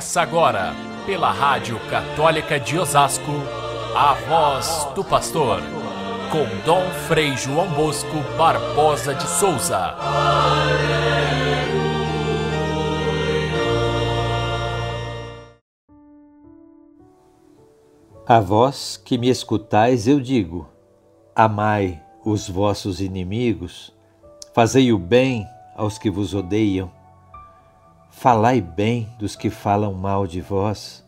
Começa agora, pela Rádio Católica de Osasco, a voz do pastor, com Dom Frei João Bosco Barbosa de Souza. A vós que me escutais, eu digo: amai os vossos inimigos, fazei o bem aos que vos odeiam Falai bem dos que falam mal de vós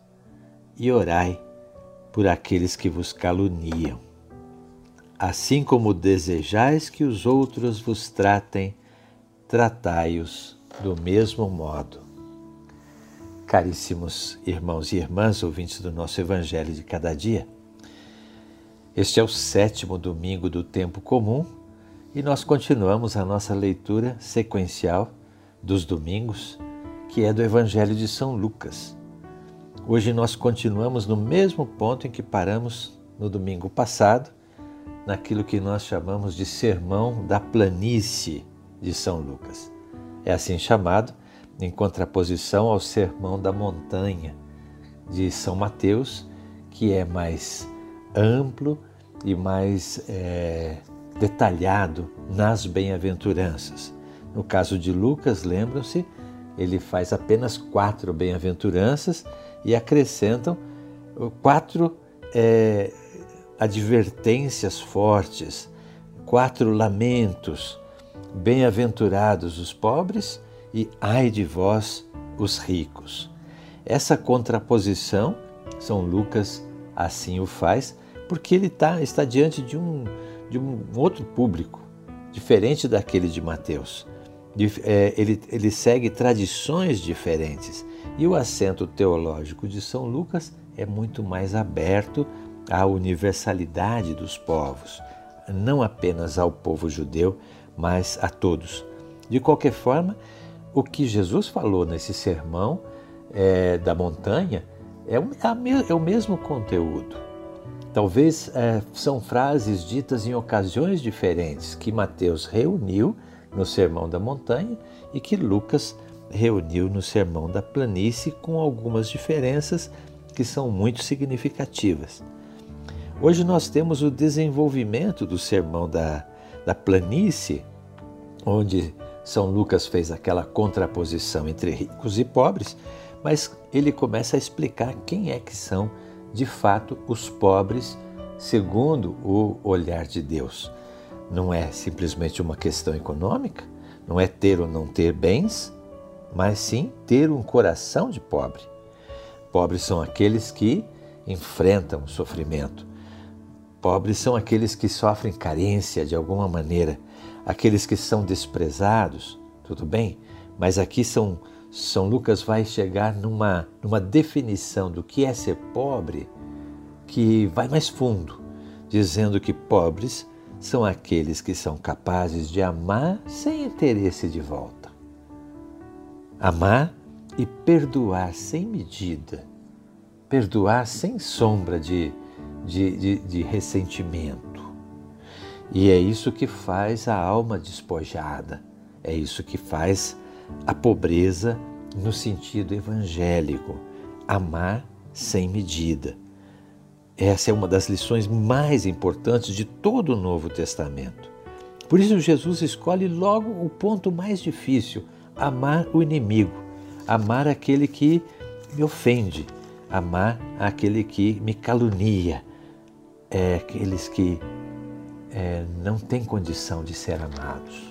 e orai por aqueles que vos caluniam. Assim como desejais que os outros vos tratem, tratai-os do mesmo modo. Caríssimos irmãos e irmãs, ouvintes do nosso Evangelho de cada dia, este é o sétimo domingo do tempo comum e nós continuamos a nossa leitura sequencial dos domingos que é do Evangelho de São Lucas. Hoje nós continuamos no mesmo ponto em que paramos no domingo passado, naquilo que nós chamamos de Sermão da Planície de São Lucas. É assim chamado, em contraposição ao Sermão da Montanha de São Mateus, que é mais amplo e mais é, detalhado nas bem-aventuranças. No caso de Lucas, lembram-se, ele faz apenas quatro bem-aventuranças e acrescentam quatro é, advertências fortes, quatro lamentos. Bem-aventurados os pobres e ai de vós os ricos. Essa contraposição, São Lucas assim o faz, porque ele tá, está diante de um, de um outro público, diferente daquele de Mateus. É, ele, ele segue tradições diferentes e o acento teológico de São Lucas é muito mais aberto à universalidade dos povos, não apenas ao povo judeu, mas a todos. De qualquer forma, o que Jesus falou nesse sermão é, da montanha é o, é o mesmo conteúdo. Talvez é, são frases ditas em ocasiões diferentes que Mateus reuniu no Sermão da Montanha e que Lucas reuniu no Sermão da Planície com algumas diferenças que são muito significativas. Hoje nós temos o desenvolvimento do Sermão da, da Planície, onde São Lucas fez aquela contraposição entre ricos e pobres, mas ele começa a explicar quem é que são de fato os pobres segundo o olhar de Deus não é simplesmente uma questão econômica, não é ter ou não ter bens, mas sim ter um coração de pobre. Pobres são aqueles que enfrentam o sofrimento. Pobres são aqueles que sofrem carência de alguma maneira, aqueles que são desprezados, tudo bem? Mas aqui São, São Lucas vai chegar numa, numa definição do que é ser pobre que vai mais fundo, dizendo que pobres são aqueles que são capazes de amar sem interesse de volta. Amar e perdoar sem medida, perdoar sem sombra de, de, de, de ressentimento. E é isso que faz a alma despojada, é isso que faz a pobreza no sentido evangélico, amar sem medida. Essa é uma das lições mais importantes de todo o Novo Testamento. Por isso, Jesus escolhe logo o ponto mais difícil: amar o inimigo, amar aquele que me ofende, amar aquele que me calunia, é, aqueles que é, não têm condição de ser amados.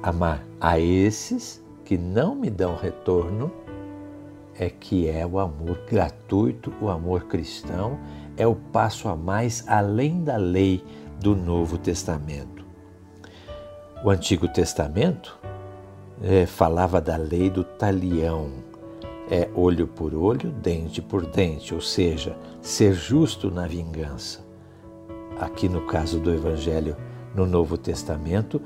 Amar a esses que não me dão retorno é que é o amor gratuito, o amor cristão é o passo a mais além da lei do Novo Testamento. O Antigo Testamento é, falava da lei do talião, é olho por olho, dente por dente, ou seja, ser justo na vingança. Aqui no caso do Evangelho no Novo Testamento,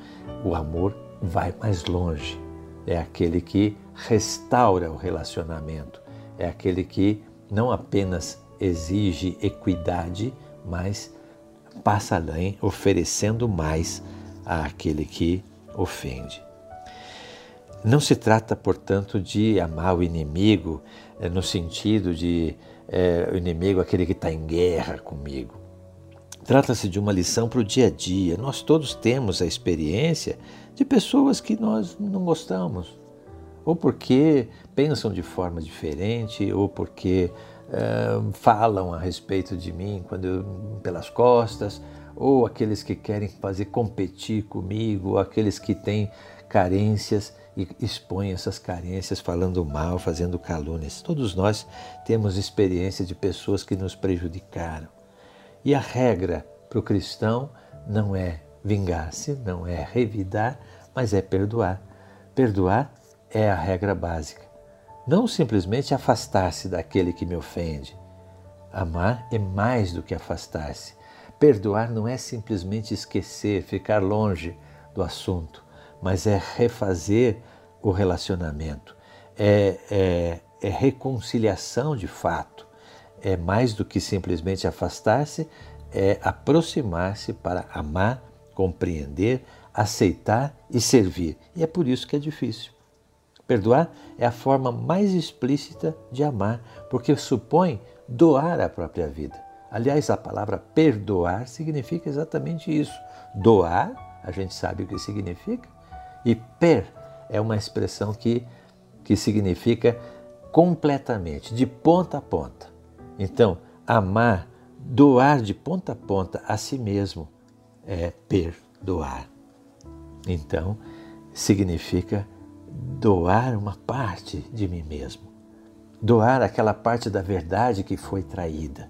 o amor vai mais longe. É aquele que restaura o relacionamento, é aquele que não apenas exige equidade, mas passa além, oferecendo mais àquele que ofende. Não se trata, portanto, de amar o inimigo é, no sentido de é, o inimigo aquele que está em guerra comigo. Trata-se de uma lição para o dia a dia. Nós todos temos a experiência de pessoas que nós não gostamos, ou porque pensam de forma diferente, ou porque uh, falam a respeito de mim quando eu, pelas costas, ou aqueles que querem fazer competir comigo, ou aqueles que têm carências e expõem essas carências falando mal, fazendo calúnias. Todos nós temos experiência de pessoas que nos prejudicaram. E a regra para o cristão não é vingar-se, não é revidar, mas é perdoar. Perdoar é a regra básica. Não simplesmente afastar-se daquele que me ofende. Amar é mais do que afastar-se. Perdoar não é simplesmente esquecer, ficar longe do assunto, mas é refazer o relacionamento, é, é, é reconciliação de fato. É mais do que simplesmente afastar-se, é aproximar-se para amar, compreender, aceitar e servir. E é por isso que é difícil. Perdoar é a forma mais explícita de amar, porque supõe doar a própria vida. Aliás, a palavra perdoar significa exatamente isso. Doar, a gente sabe o que significa, e per é uma expressão que, que significa completamente, de ponta a ponta. Então, amar, doar de ponta a ponta a si mesmo é perdoar. Então, significa doar uma parte de mim mesmo, doar aquela parte da verdade que foi traída,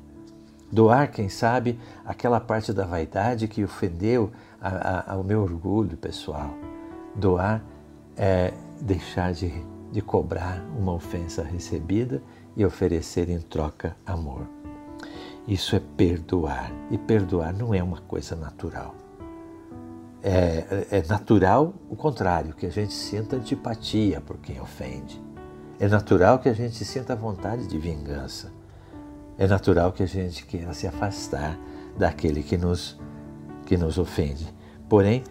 doar, quem sabe, aquela parte da vaidade que ofendeu a, a, ao meu orgulho pessoal, doar é deixar de, de cobrar uma ofensa recebida e oferecer em troca amor. Isso é perdoar, e perdoar não é uma coisa natural é, é natural o contrário, que a gente sinta antipatia por quem ofende. É natural que a gente sinta vontade de vingança. É natural que a gente queira se afastar daquele que nos, que nos ofende. Porém,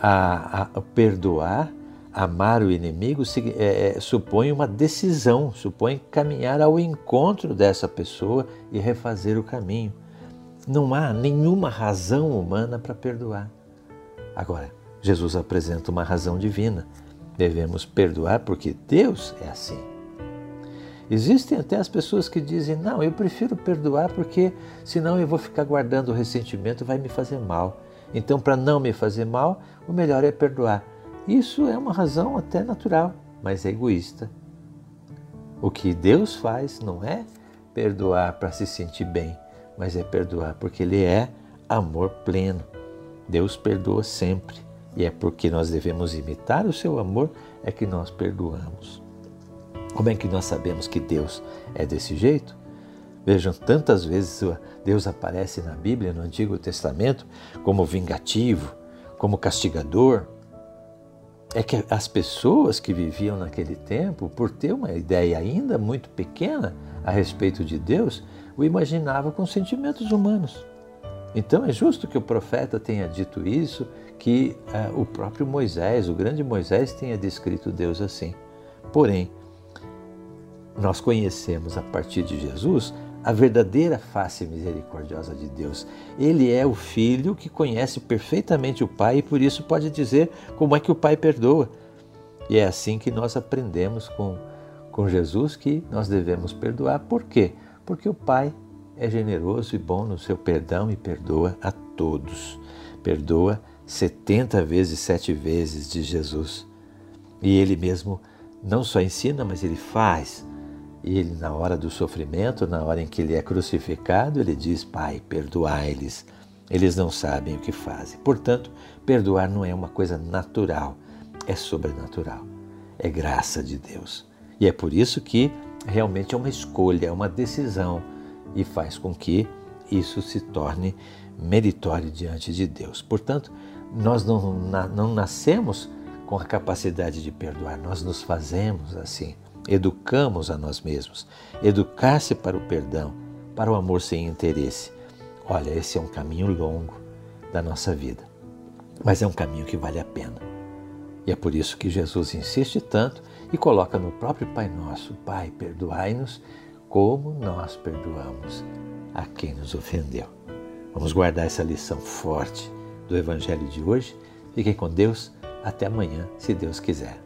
a, a perdoar, amar o inimigo, é, é, supõe uma decisão, supõe caminhar ao encontro dessa pessoa e refazer o caminho. Não há nenhuma razão humana para perdoar. Agora, Jesus apresenta uma razão divina. Devemos perdoar porque Deus é assim. Existem até as pessoas que dizem: não, eu prefiro perdoar porque senão eu vou ficar guardando o ressentimento vai me fazer mal. Então, para não me fazer mal, o melhor é perdoar. Isso é uma razão até natural, mas é egoísta. O que Deus faz não é perdoar para se sentir bem, mas é perdoar porque Ele é amor pleno. Deus perdoa sempre e é porque nós devemos imitar o seu amor é que nós perdoamos. Como é que nós sabemos que Deus é desse jeito? Vejam, tantas vezes Deus aparece na Bíblia, no Antigo Testamento, como vingativo, como castigador. É que as pessoas que viviam naquele tempo, por ter uma ideia ainda muito pequena a respeito de Deus, o imaginavam com sentimentos humanos. Então é justo que o profeta tenha dito isso, que uh, o próprio Moisés, o grande Moisés, tenha descrito Deus assim. Porém, nós conhecemos a partir de Jesus a verdadeira face misericordiosa de Deus. Ele é o filho que conhece perfeitamente o Pai e por isso pode dizer como é que o Pai perdoa. E é assim que nós aprendemos com, com Jesus que nós devemos perdoar. Por quê? Porque o Pai é generoso e bom no seu perdão e perdoa a todos. Perdoa 70 vezes, sete vezes de Jesus. E ele mesmo não só ensina, mas ele faz. E ele, na hora do sofrimento, na hora em que ele é crucificado, ele diz: Pai, perdoai-lhes. Eles não sabem o que fazem. Portanto, perdoar não é uma coisa natural, é sobrenatural. É graça de Deus. E é por isso que realmente é uma escolha, é uma decisão e faz com que isso se torne meritório diante de Deus. Portanto, nós não, não nascemos com a capacidade de perdoar, nós nos fazemos assim, educamos a nós mesmos. Educar-se para o perdão, para o amor sem interesse. Olha, esse é um caminho longo da nossa vida, mas é um caminho que vale a pena. E é por isso que Jesus insiste tanto e coloca no próprio Pai Nosso: Pai, perdoai-nos como nós perdoamos a quem nos ofendeu. Vamos guardar essa lição forte do Evangelho de hoje. Fiquem com Deus. Até amanhã, se Deus quiser.